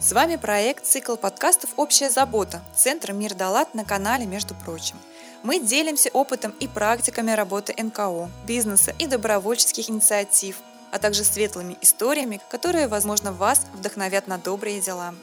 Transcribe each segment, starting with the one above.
С вами проект «Цикл подкастов «Общая забота» Центра «Мир Далат» на канале «Между прочим». Мы делимся опытом и практиками работы НКО, бизнеса и добровольческих инициатив, а также светлыми историями, которые, возможно, вас вдохновят на добрые дела.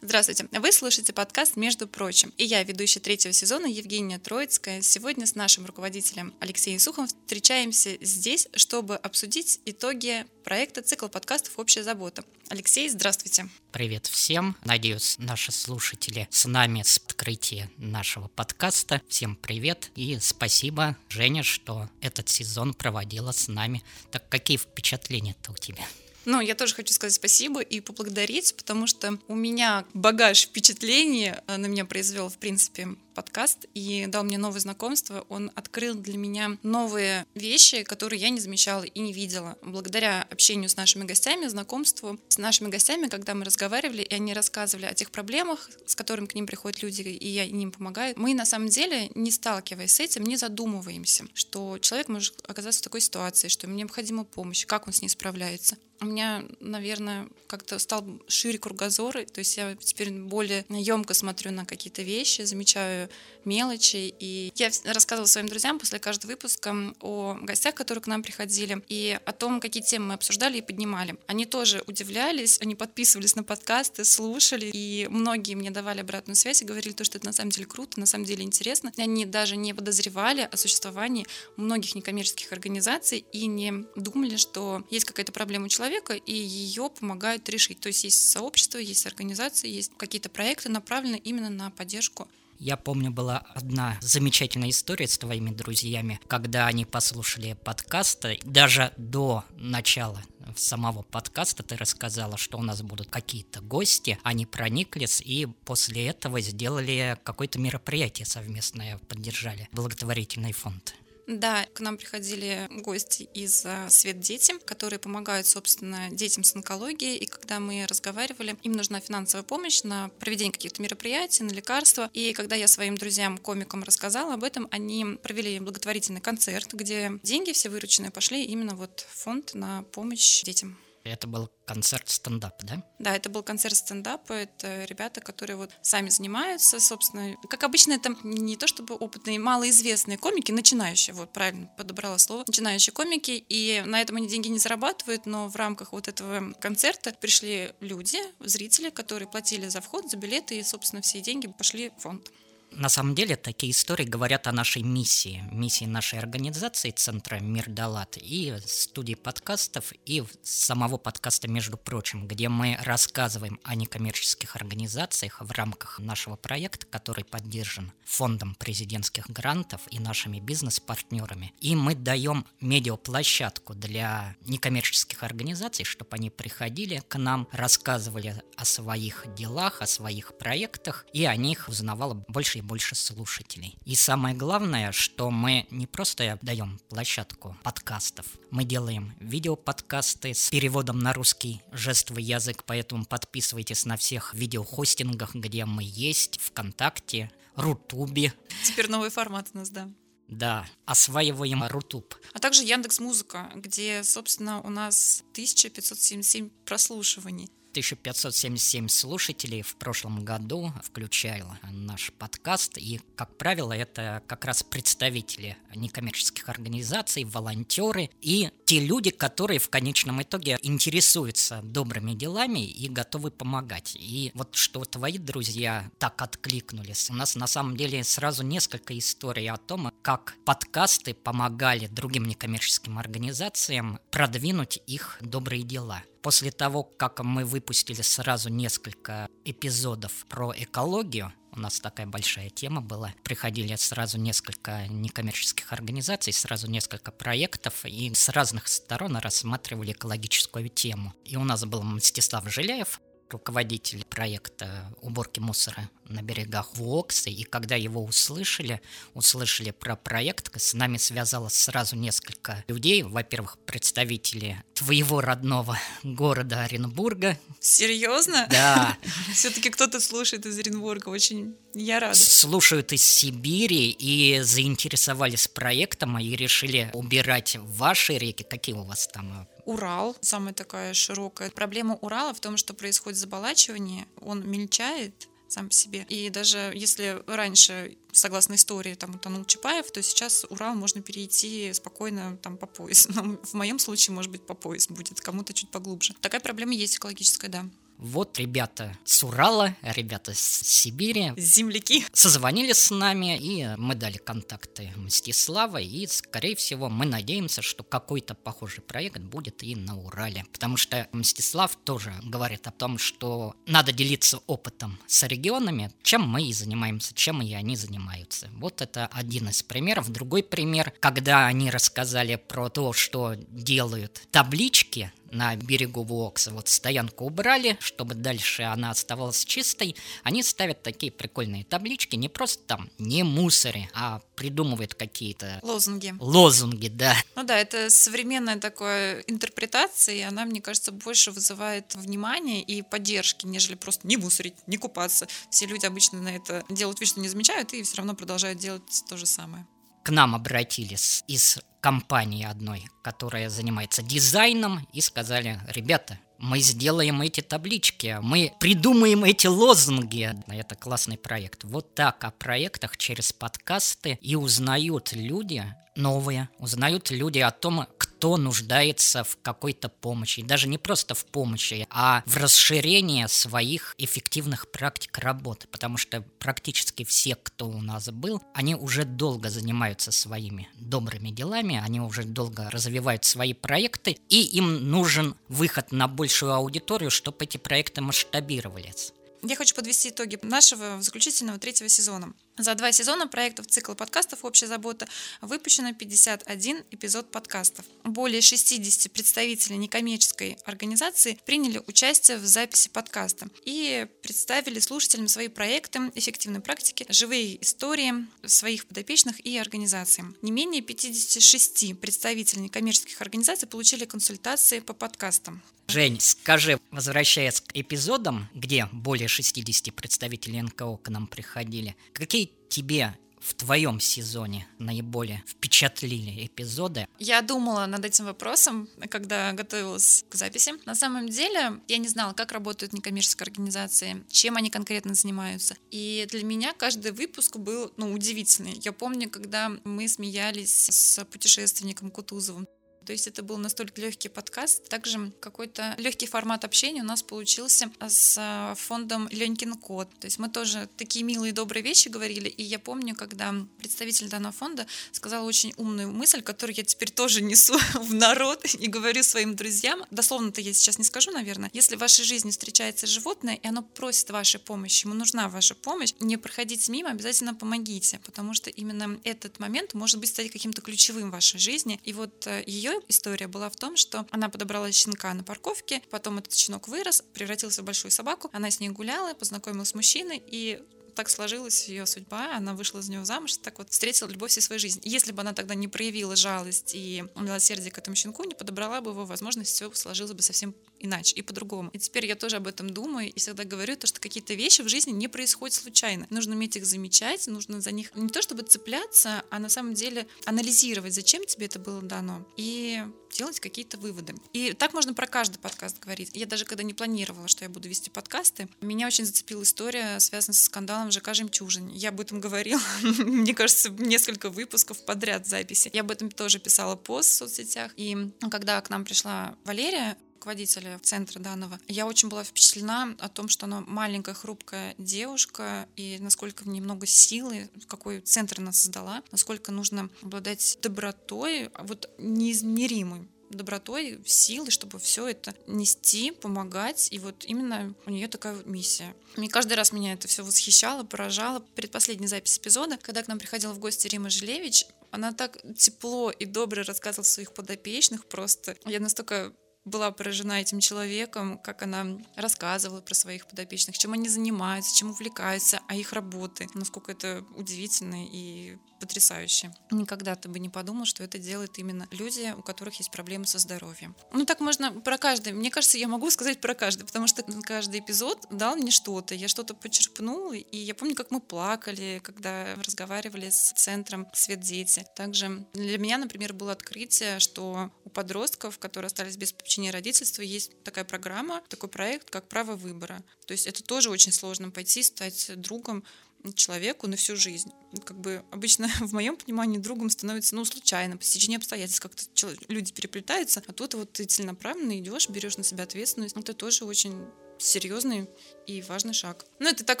Здравствуйте! Вы слушаете подкаст «Между прочим». И я, ведущая третьего сезона Евгения Троицкая. Сегодня с нашим руководителем Алексеем Сухом встречаемся здесь, чтобы обсудить итоги проекта «Цикл подкастов. Общая забота». Алексей, здравствуйте! Привет всем! Надеюсь, наши слушатели с нами с открытия нашего подкаста. Всем привет и спасибо, Женя, что этот сезон проводила с нами. Так какие впечатления-то у тебя? Ну, я тоже хочу сказать спасибо и поблагодарить, потому что у меня багаж впечатлений э, на меня произвел, в принципе, подкаст и дал мне новые знакомства. Он открыл для меня новые вещи, которые я не замечала и не видела. Благодаря общению с нашими гостями, знакомству с нашими гостями, когда мы разговаривали, и они рассказывали о тех проблемах, с которыми к ним приходят люди, и я им помогаю, мы на самом деле, не сталкиваясь с этим, не задумываемся, что человек может оказаться в такой ситуации, что ему необходима помощь, как он с ней справляется у меня, наверное, как-то стал шире кругозор, то есть я теперь более емко смотрю на какие-то вещи, замечаю мелочи. И я рассказывала своим друзьям после каждого выпуска о гостях, которые к нам приходили, и о том, какие темы мы обсуждали и поднимали. Они тоже удивлялись, они подписывались на подкасты, слушали, и многие мне давали обратную связь и говорили, то, что это на самом деле круто, на самом деле интересно. Они даже не подозревали о существовании многих некоммерческих организаций и не думали, что есть какая-то проблема у человека, и ее помогают решить. То есть есть сообщество, есть организации, есть какие-то проекты, направленные именно на поддержку я помню, была одна замечательная история с твоими друзьями, когда они послушали подкаста, даже до начала самого подкаста ты рассказала, что у нас будут какие-то гости, они прониклись и после этого сделали какое-то мероприятие совместное, поддержали благотворительный фонд. Да, к нам приходили гости из а, Свет Дети, которые помогают, собственно, детям с онкологией. И когда мы разговаривали, им нужна финансовая помощь на проведение каких-то мероприятий, на лекарства. И когда я своим друзьям, комикам рассказала об этом, они провели благотворительный концерт, где деньги все вырученные пошли именно вот в фонд на помощь детям. Это был концерт стендап, да? Да, это был концерт стендапа. Это ребята, которые вот сами занимаются, собственно. Как обычно, это не то чтобы опытные, малоизвестные комики, начинающие, вот правильно подобрала слово, начинающие комики. И на этом они деньги не зарабатывают, но в рамках вот этого концерта пришли люди, зрители, которые платили за вход, за билеты, и, собственно, все деньги пошли в фонд. На самом деле такие истории говорят о нашей миссии, миссии нашей организации Центра Мир Далат и студии подкастов, и самого подкаста, между прочим, где мы рассказываем о некоммерческих организациях в рамках нашего проекта, который поддержан фондом президентских грантов и нашими бизнес-партнерами. И мы даем медиаплощадку для некоммерческих организаций, чтобы они приходили к нам, рассказывали о своих делах, о своих проектах, и о них узнавало больше и больше слушателей. И самое главное, что мы не просто даем площадку подкастов, мы делаем видеоподкасты с переводом на русский жестовый язык, поэтому подписывайтесь на всех видеохостингах, где мы есть, ВКонтакте, Рутубе. Теперь новый формат у нас, да. Да, осваиваем Рутуб. А также Яндекс Музыка, где, собственно, у нас 1577 прослушиваний. 1577 слушателей в прошлом году включало наш подкаст. И, как правило, это как раз представители некоммерческих организаций, волонтеры и те люди, которые в конечном итоге интересуются добрыми делами и готовы помогать. И вот что твои друзья так откликнулись. У нас на самом деле сразу несколько историй о том, как подкасты помогали другим некоммерческим организациям продвинуть их добрые дела. После того, как мы выпустили сразу несколько эпизодов про экологию, у нас такая большая тема была. Приходили сразу несколько некоммерческих организаций, сразу несколько проектов, и с разных сторон рассматривали экологическую тему. И у нас был Мстислав Жиляев, руководитель проекта уборки мусора на берегах Вуоксы, и когда его услышали, услышали про проект, с нами связалось сразу несколько людей. Во-первых, представители твоего родного города Оренбурга. Серьезно? Да. Все-таки кто-то слушает из Оренбурга, очень я рада. Слушают из Сибири и заинтересовались проектом и решили убирать ваши реки. Какие у вас там Урал, самая такая широкая. Проблема Урала в том, что происходит заболачивание, он мельчает, сам по себе. И даже если раньше, согласно истории, там утонул Чапаев, то сейчас Урал можно перейти спокойно там по пояс. Но в моем случае, может быть, по пояс будет, кому-то чуть поглубже. Такая проблема есть экологическая, да. Вот ребята с Урала, ребята с Сибири. Земляки. Созвонились с нами, и мы дали контакты Мстислава, и, скорее всего, мы надеемся, что какой-то похожий проект будет и на Урале. Потому что Мстислав тоже говорит о том, что надо делиться опытом с регионами, чем мы и занимаемся, чем и они занимаются. Вот это один из примеров. Другой пример, когда они рассказали про то, что делают таблички на берегу Вокса. Вот стоянку убрали, чтобы дальше она оставалась чистой. Они ставят такие прикольные таблички, не просто там не мусоры, а придумывают какие-то... Лозунги. Лозунги, да. Ну да, это современная такая интерпретация, и она, мне кажется, больше вызывает внимание и поддержки, нежели просто не мусорить, не купаться. Все люди обычно на это делают вид, что не замечают, и все равно продолжают делать то же самое к нам обратились из компании одной, которая занимается дизайном, и сказали, ребята, мы сделаем эти таблички, мы придумаем эти лозунги. Это классный проект. Вот так о проектах через подкасты и узнают люди новые, узнают люди о том, кто нуждается в какой-то помощи. даже не просто в помощи, а в расширении своих эффективных практик работы. Потому что практически все, кто у нас был, они уже долго занимаются своими добрыми делами, они уже долго развивают свои проекты, и им нужен выход на большую аудиторию, чтобы эти проекты масштабировались. Я хочу подвести итоги нашего заключительного третьего сезона. За два сезона проектов цикла подкастов «Общая забота» выпущено 51 эпизод подкастов. Более 60 представителей некоммерческой организации приняли участие в записи подкаста и представили слушателям свои проекты, эффективные практики, живые истории своих подопечных и организаций. Не менее 56 представителей некоммерческих организаций получили консультации по подкастам. Жень, скажи, возвращаясь к эпизодам, где более 60 представителей НКО к нам приходили, какие тебе в твоем сезоне наиболее впечатлили эпизоды? Я думала над этим вопросом, когда готовилась к записи. На самом деле, я не знала, как работают некоммерческие организации, чем они конкретно занимаются. И для меня каждый выпуск был ну, удивительный. Я помню, когда мы смеялись с путешественником Кутузовым. То есть это был настолько легкий подкаст. Также какой-то легкий формат общения у нас получился с а, фондом Ленькин код. То есть мы тоже такие милые добрые вещи говорили. И я помню, когда представитель данного фонда сказал очень умную мысль, которую я теперь тоже несу в народ и говорю своим друзьям. Дословно-то я сейчас не скажу, наверное. Если в вашей жизни встречается животное, и оно просит вашей помощи, ему нужна ваша помощь, не проходите мимо, обязательно помогите, потому что именно этот момент может быть стать каким-то ключевым в вашей жизни. И вот э, ее история была в том, что она подобрала щенка на парковке, потом этот щенок вырос, превратился в большую собаку, она с ней гуляла, познакомилась с мужчиной, и так сложилась ее судьба, она вышла за него замуж, так вот встретила любовь всей своей жизни. Если бы она тогда не проявила жалость и милосердие к этому щенку, не подобрала бы его возможность, все сложилось бы совсем иначе и по-другому. И теперь я тоже об этом думаю и всегда говорю, то, что какие-то вещи в жизни не происходят случайно. Нужно уметь их замечать, нужно за них не то чтобы цепляться, а на самом деле анализировать, зачем тебе это было дано, и делать какие-то выводы. И так можно про каждый подкаст говорить. Я даже когда не планировала, что я буду вести подкасты, меня очень зацепила история, связанная со скандалом ЖК «Жемчужин». Я об этом говорила, мне кажется, несколько выпусков подряд записи. Я об этом тоже писала пост в соцсетях. И когда к нам пришла Валерия, руководителя центра данного, я очень была впечатлена о том, что она маленькая, хрупкая девушка, и насколько в ней много силы, какой центр она создала, насколько нужно обладать добротой, вот неизмеримой добротой, силой, чтобы все это нести, помогать. И вот именно у нее такая миссия. Мне каждый раз меня это все восхищало, поражало. Предпоследняя запись эпизода, когда к нам приходила в гости Рима Жилевич, она так тепло и добро рассказывала своих подопечных просто. Я настолько была поражена этим человеком, как она рассказывала про своих подопечных, чем они занимаются, чем увлекаются, а их работы. Насколько это удивительно и потрясающе. Никогда ты бы не подумал, что это делают именно люди, у которых есть проблемы со здоровьем. Ну так можно про каждый. Мне кажется, я могу сказать про каждый, потому что каждый эпизод дал мне что-то. Я что-то почерпнула, и я помню, как мы плакали, когда разговаривали с центром «Свет дети». Также для меня, например, было открытие, что у подростков, которые остались без попечения родительства, есть такая программа, такой проект, как «Право выбора». То есть это тоже очень сложно пойти, стать другом человеку на всю жизнь. Как бы обычно в моем понимании другом становится, ну, случайно, по стечению обстоятельств, как-то люди переплетаются, а тут вот ты целенаправленно идешь, берешь на себя ответственность. Это тоже очень серьезный и важный шаг. Ну, это так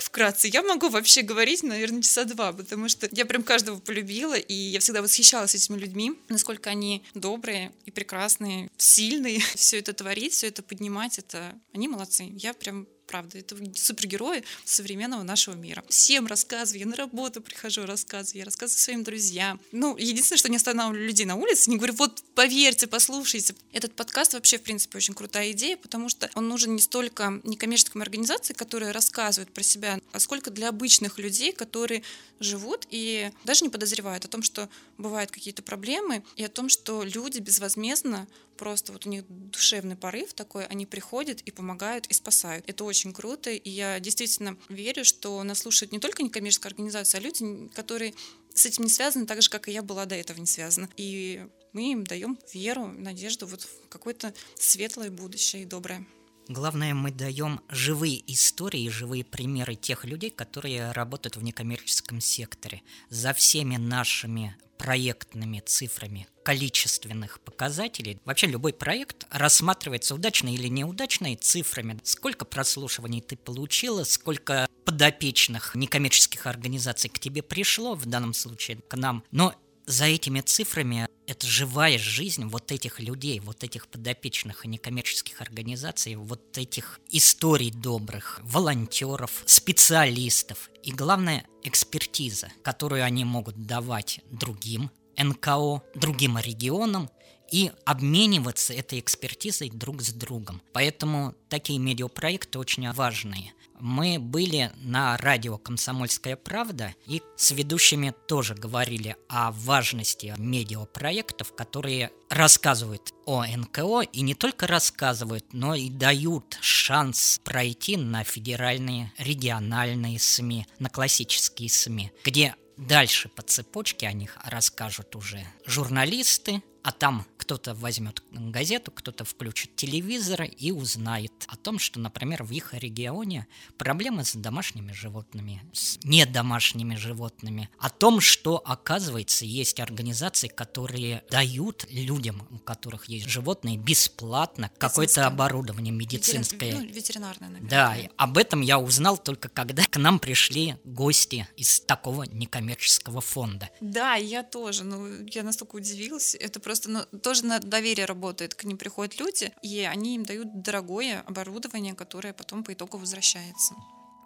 вкратце. Я могу вообще говорить, наверное, часа два, потому что я прям каждого полюбила, и я всегда восхищалась этими людьми, насколько они добрые и прекрасные, сильные. Все это творить, все это поднимать, это они молодцы. Я прям правда, это супергерои современного нашего мира. Всем рассказываю, я на работу прихожу, рассказываю, я рассказываю своим друзьям. Ну, единственное, что не останавливаю людей на улице, не говорю, вот поверьте, послушайте. Этот подкаст вообще, в принципе, очень крутая идея, потому что он нужен не столько некоммерческим организациям, которые рассказывают про себя, а сколько для обычных людей, которые живут и даже не подозревают о том, что бывают какие-то проблемы, и о том, что люди безвозмездно просто вот у них душевный порыв такой, они приходят и помогают и спасают. Это очень круто, и я действительно верю, что нас слушают не только некоммерческая организация, а люди, которые с этим не связаны, так же, как и я была до этого не связана. И мы им даем веру, надежду вот в какое-то светлое будущее и доброе. Главное, мы даем живые истории, живые примеры тех людей, которые работают в некоммерческом секторе. За всеми нашими проектными цифрами количественных показателей. Вообще любой проект рассматривается удачно или неудачно цифрами. Сколько прослушиваний ты получила, сколько подопечных некоммерческих организаций к тебе пришло, в данном случае к нам. Но за этими цифрами это живая жизнь вот этих людей, вот этих подопечных и некоммерческих организаций, вот этих историй добрых, волонтеров, специалистов и, главное, экспертиза, которую они могут давать другим НКО, другим регионам и обмениваться этой экспертизой друг с другом. Поэтому такие медиапроекты очень важные мы были на радио «Комсомольская правда» и с ведущими тоже говорили о важности медиапроектов, которые рассказывают о НКО и не только рассказывают, но и дают шанс пройти на федеральные, региональные СМИ, на классические СМИ, где дальше по цепочке о них расскажут уже журналисты, а там кто-то возьмет газету, кто-то включит телевизор и узнает о том, что, например, в их регионе проблемы с домашними животными, с недомашними животными, о том, что, оказывается, есть организации, которые дают людям, у которых есть животные, бесплатно какое-то оборудование медицинское. Ветерин... Ну, ветеринарное, наверное. Да, об этом я узнал только когда к нам пришли гости из такого некоммерческого фонда. Да, я тоже. Ну, я настолько удивилась. Это просто ну, тоже тоже на доверие работает. К ним приходят люди, и они им дают дорогое оборудование, которое потом по итогу возвращается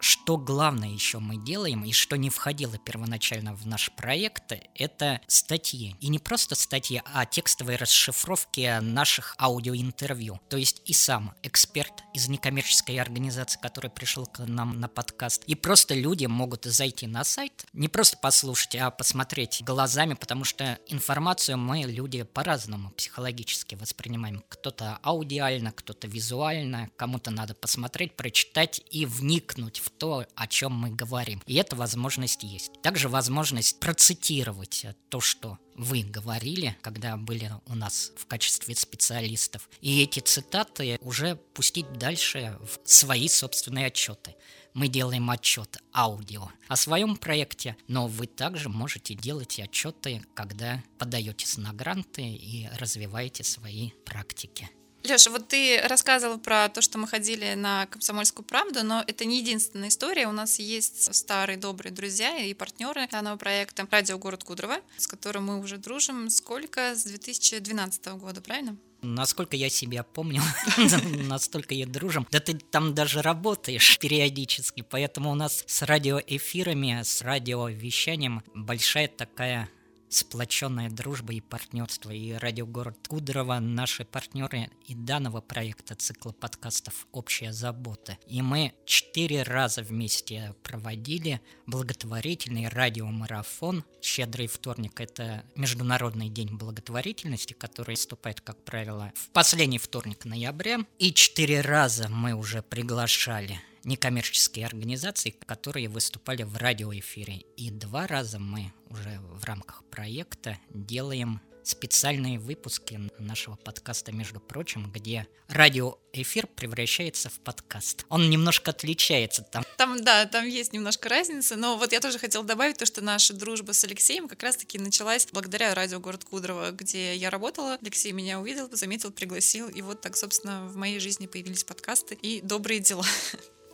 что главное еще мы делаем, и что не входило первоначально в наш проект, это статьи. И не просто статьи, а текстовые расшифровки наших аудиоинтервью. То есть и сам эксперт из некоммерческой организации, который пришел к нам на подкаст, и просто люди могут зайти на сайт, не просто послушать, а посмотреть глазами, потому что информацию мы, люди, по-разному психологически воспринимаем. Кто-то аудиально, кто-то визуально, кому-то надо посмотреть, прочитать и вникнуть в то, о чем мы говорим. И эта возможность есть. Также возможность процитировать то, что вы говорили, когда были у нас в качестве специалистов. И эти цитаты уже пустить дальше в свои собственные отчеты. Мы делаем отчет аудио о своем проекте, но вы также можете делать отчеты, когда подаетесь на гранты и развиваете свои практики. Леша, вот ты рассказывал про то, что мы ходили на «Комсомольскую правду», но это не единственная история. У нас есть старые добрые друзья и партнеры данного проекта «Радио Город Кудрово», с которым мы уже дружим сколько? С 2012 года, правильно? Насколько я себя помню, настолько и дружим. Да ты там даже работаешь периодически, поэтому у нас с радиоэфирами, с радиовещанием большая такая сплоченная дружба и партнерство. И радио «Город Кудрово» наши партнеры и данного проекта цикла подкастов «Общая забота». И мы четыре раза вместе проводили благотворительный радиомарафон. «Щедрый вторник» — это Международный день благотворительности, который вступает, как правило, в последний вторник ноября. И четыре раза мы уже приглашали некоммерческие организации, которые выступали в радиоэфире. И два раза мы уже в рамках проекта делаем специальные выпуски нашего подкаста, между прочим, где радиоэфир превращается в подкаст. Он немножко отличается там. Там, да, там есть немножко разница, но вот я тоже хотела добавить то, что наша дружба с Алексеем как раз-таки началась благодаря радио «Город Кудрово», где я работала. Алексей меня увидел, заметил, пригласил, и вот так, собственно, в моей жизни появились подкасты и добрые дела.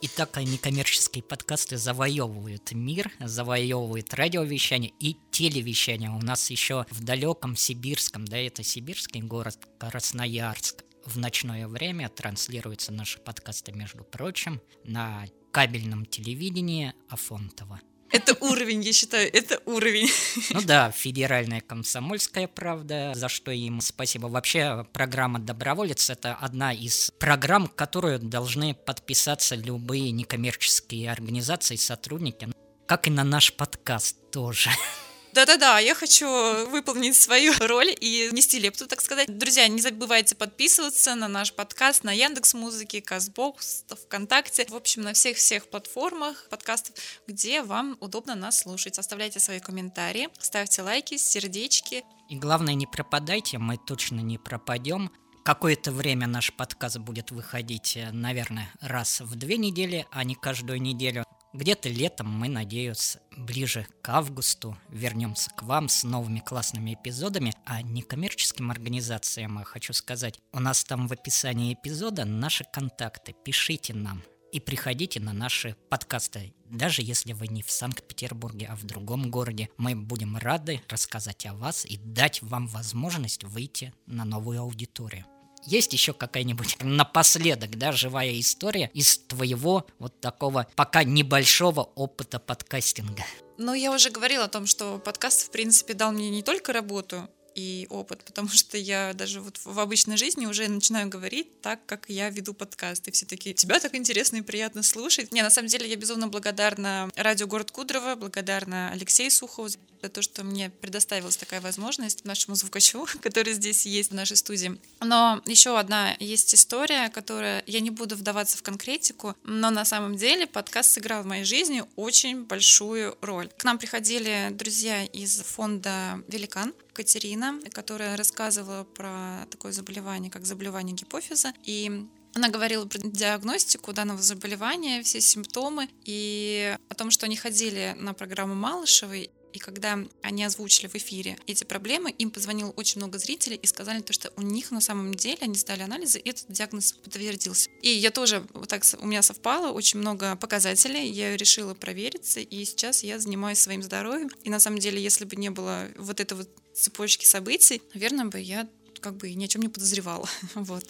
И так некоммерческие подкасты завоевывают мир, завоевывают радиовещание и телевещание. У нас еще в далеком Сибирском, да, это сибирский город Красноярск, в ночное время транслируются наши подкасты, между прочим, на кабельном телевидении Афонтова. Это уровень, я считаю, это уровень. Ну да, федеральная комсомольская правда, за что им спасибо. Вообще, программа «Доброволец» — это одна из программ, которую должны подписаться любые некоммерческие организации, сотрудники, как и на наш подкаст тоже. Да-да-да, я хочу выполнить свою роль и нести лепту, так сказать. Друзья, не забывайте подписываться на наш подкаст на Яндекс Музыке, Казбокс, ВКонтакте, в общем, на всех-всех платформах подкастов, где вам удобно нас слушать. Оставляйте свои комментарии, ставьте лайки, сердечки. И главное, не пропадайте, мы точно не пропадем. Какое-то время наш подкаст будет выходить, э, наверное, раз в две недели, а не каждую неделю. Где-то летом мы, надеюсь, ближе к августу вернемся к вам с новыми классными эпизодами, а некоммерческим организациям хочу сказать, у нас там в описании эпизода наши контакты, пишите нам и приходите на наши подкасты. Даже если вы не в Санкт-Петербурге, а в другом городе, мы будем рады рассказать о вас и дать вам возможность выйти на новую аудиторию. Есть еще какая-нибудь напоследок, да, живая история из твоего вот такого пока небольшого опыта подкастинга? Ну, я уже говорила о том, что подкаст, в принципе, дал мне не только работу, и опыт, потому что я даже вот в обычной жизни уже начинаю говорить так, как я веду подкаст. И все таки тебя так интересно и приятно слушать. Не, на самом деле я безумно благодарна радио «Город Кудрово», благодарна Алексею Сухову за то, что мне предоставилась такая возможность нашему звукачу, который здесь есть в нашей студии. Но еще одна есть история, которая я не буду вдаваться в конкретику, но на самом деле подкаст сыграл в моей жизни очень большую роль. К нам приходили друзья из фонда «Великан», Катерина, которая рассказывала про такое заболевание, как заболевание гипофиза. И она говорила про диагностику данного заболевания, все симптомы и о том, что они ходили на программу Малышевой и когда они озвучили в эфире эти проблемы, им позвонило очень много зрителей и сказали то, что у них на самом деле они сдали анализы, и этот диагноз подтвердился. И я тоже, вот так у меня совпало, очень много показателей, я решила провериться, и сейчас я занимаюсь своим здоровьем. И на самом деле, если бы не было вот этой вот цепочки событий, наверное, бы я как бы ни о чем не подозревала. вот.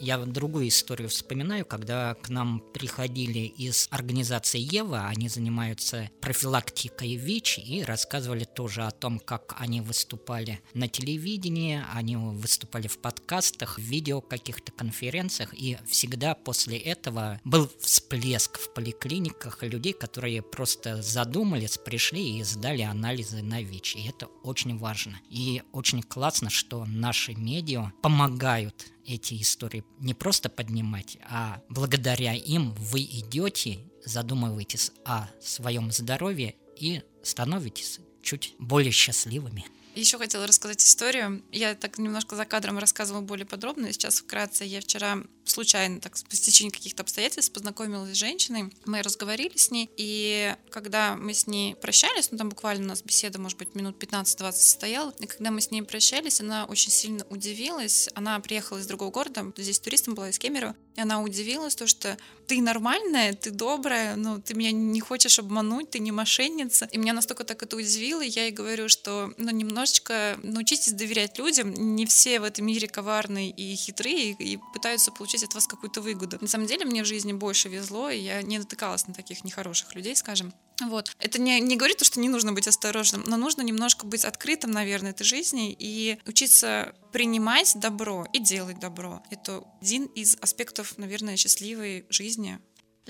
Я другую историю вспоминаю, когда к нам приходили из организации Ева, они занимаются профилактикой ВИЧ и рассказывали тоже о том, как они выступали на телевидении, они выступали в подкастах, в видео каких-то конференциях, и всегда после этого был всплеск в поликлиниках людей, которые просто задумались, пришли и сдали анализы на ВИЧ, и это очень важно. И очень классно, что наши медиа помогают эти истории не просто поднимать, а благодаря им вы идете, задумываетесь о своем здоровье и становитесь чуть более счастливыми. Еще хотела рассказать историю. Я так немножко за кадром рассказывала более подробно. Сейчас вкратце я вчера случайно, так по стечению каких-то обстоятельств познакомилась с женщиной. Мы разговорили с ней, и когда мы с ней прощались, ну там буквально у нас беседа, может быть, минут 15-20 состояла, и когда мы с ней прощались, она очень сильно удивилась. Она приехала из другого города, здесь туристом была из Кемерово, и она удивилась, то, что ты нормальная, ты добрая, ну, ты меня не хочешь обмануть, ты не мошенница. И меня настолько так это удивило, и я ей говорю, что, ну, немножечко научитесь доверять людям, не все в этом мире коварные и хитрые, и пытаются получить от вас какую-то выгоду. На самом деле мне в жизни больше везло, и я не натыкалась на таких нехороших людей, скажем. Вот. Это не, не говорит, что не нужно быть осторожным, но нужно немножко быть открытым, наверное, этой жизни и учиться принимать добро и делать добро. Это один из аспектов, наверное, счастливой жизни.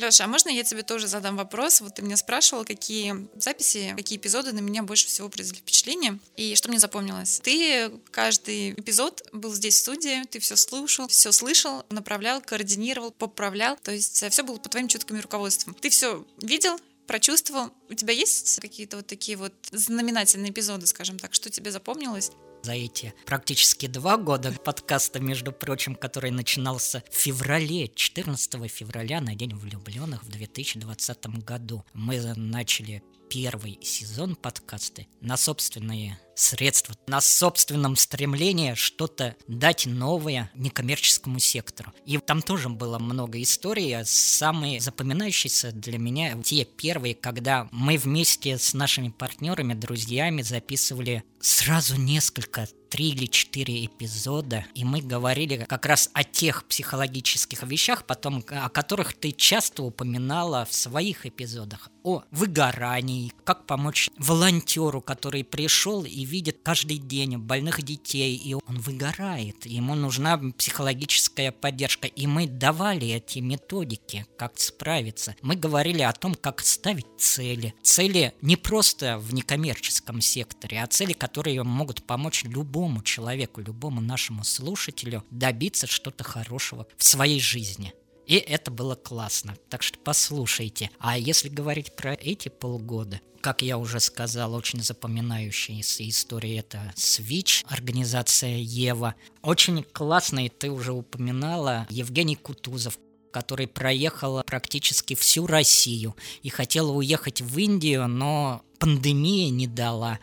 Леша, а можно я тебе тоже задам вопрос? Вот ты меня спрашивал, какие записи, какие эпизоды на меня больше всего произвели впечатление, и что мне запомнилось. Ты каждый эпизод был здесь в студии, ты все слушал, все слышал, направлял, координировал, поправлял, то есть все было по твоим чутким руководством. Ты все видел, прочувствовал. У тебя есть какие-то вот такие вот знаменательные эпизоды, скажем так, что тебе запомнилось? За эти практически два года подкаста, между прочим, который начинался в феврале, 14 февраля на День влюбленных в 2020 году. Мы начали первый сезон подкасты на собственные средства, на собственном стремлении что-то дать новое некоммерческому сектору. И там тоже было много историй. А самые запоминающиеся для меня те первые, когда мы вместе с нашими партнерами, друзьями записывали сразу несколько три или четыре эпизода, и мы говорили как раз о тех психологических вещах, потом о которых ты часто упоминала в своих эпизодах. О выгорании, как помочь волонтеру, который пришел и видит каждый день больных детей, и он выгорает, ему нужна психологическая поддержка. И мы давали эти методики, как справиться. Мы говорили о том, как ставить цели. Цели не просто в некоммерческом секторе, а цели, которые могут помочь любому человеку, любому нашему слушателю добиться что-то хорошего в своей жизни. И это было классно. Так что послушайте. А если говорить про эти полгода, как я уже сказал, очень запоминающаяся история это Switch, организация Ева. Очень классный, ты уже упоминала, Евгений Кутузов, который проехал практически всю Россию и хотел уехать в Индию, но пандемия не дала.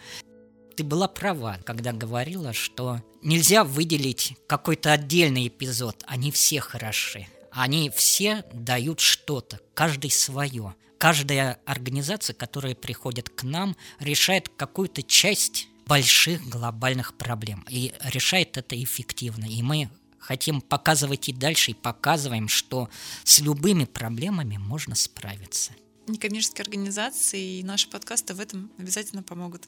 Ты была права, когда говорила, что нельзя выделить какой-то отдельный эпизод, они все хороши. Они все дают что-то, каждый свое. Каждая организация, которая приходит к нам, решает какую-то часть больших глобальных проблем. И решает это эффективно. И мы хотим показывать и дальше, и показываем, что с любыми проблемами можно справиться. Некоммерческие организации и наши подкасты в этом обязательно помогут.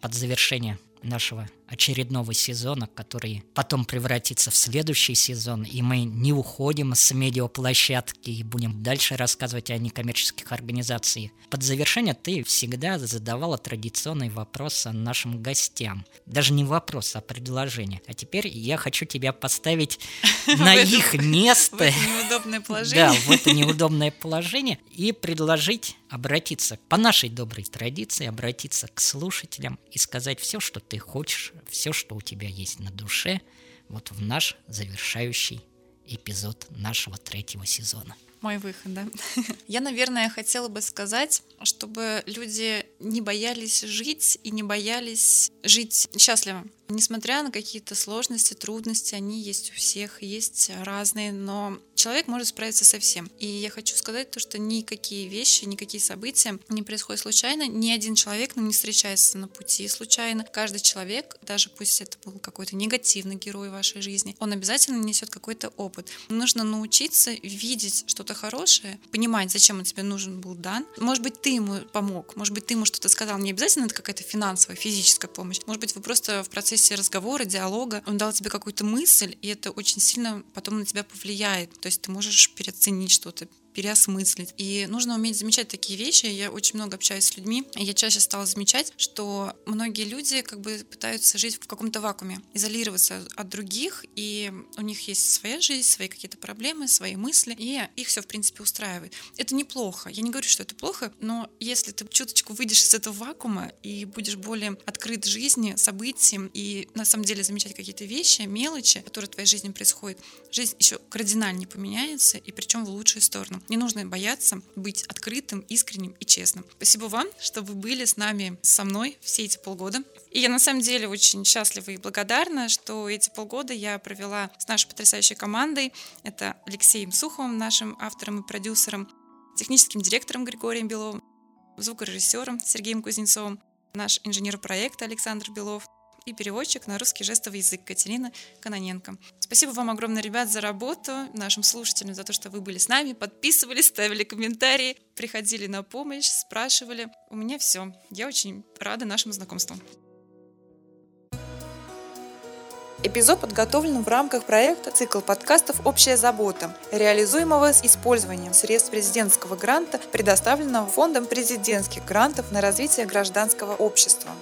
Под завершение нашего очередного сезона, который потом превратится в следующий сезон, и мы не уходим с медиаплощадки и будем дальше рассказывать о некоммерческих организациях. Под завершение ты всегда задавала традиционный вопрос нашим гостям. Даже не вопрос, а предложение. А теперь я хочу тебя поставить на их место. В это неудобное положение. Да, в это неудобное положение и предложить обратиться по нашей доброй традиции, обратиться к слушателям и сказать все, что ты хочешь все, что у тебя есть на душе, вот в наш завершающий эпизод нашего третьего сезона. Мой выход, да. Я, наверное, хотела бы сказать, чтобы люди не боялись жить и не боялись жить счастливо. Несмотря на какие-то сложности, трудности, они есть у всех, есть разные, но человек может справиться со всем. И я хочу сказать то, что никакие вещи, никакие события не происходят случайно, ни один человек не встречается на пути случайно. Каждый человек, даже пусть это был какой-то негативный герой вашей жизни, он обязательно несет какой-то опыт. Нужно научиться видеть что-то хорошее, понимать, зачем он тебе нужен был дан. Может быть, ты ему помог, может быть, ты ему что-то сказал. Не обязательно это какая-то финансовая, физическая помощь. Может быть, вы просто в процессе процессе разговора, диалога он дал тебе какую-то мысль, и это очень сильно потом на тебя повлияет. То есть ты можешь переоценить что-то, переосмыслить. И нужно уметь замечать такие вещи. Я очень много общаюсь с людьми, я чаще стала замечать, что многие люди как бы пытаются жить в каком-то вакууме, изолироваться от других, и у них есть своя жизнь, свои какие-то проблемы, свои мысли, и их все, в принципе, устраивает. Это неплохо. Я не говорю, что это плохо, но если ты чуточку выйдешь из этого вакуума и будешь более открыт жизни, событиям, и на самом деле замечать какие-то вещи, мелочи, которые в твоей жизни происходят, жизнь еще кардинально поменяется, и причем в лучшую сторону. Не нужно бояться быть открытым, искренним и честным. Спасибо вам, что вы были с нами, со мной все эти полгода. И я на самом деле очень счастлива и благодарна, что эти полгода я провела с нашей потрясающей командой. Это Алексеем Суховым, нашим автором и продюсером, техническим директором Григорием Беловым, звукорежиссером Сергеем Кузнецовым, наш инженер проекта Александр Белов, и переводчик на русский жестовый язык Катерина Каноненко. Спасибо вам огромное, ребят, за работу, нашим слушателям за то, что вы были с нами, подписывались, ставили комментарии, приходили на помощь, спрашивали. У меня все. Я очень рада нашему знакомству. Эпизод подготовлен в рамках проекта «Цикл подкастов «Общая забота», реализуемого с использованием средств президентского гранта, предоставленного Фондом президентских грантов на развитие гражданского общества.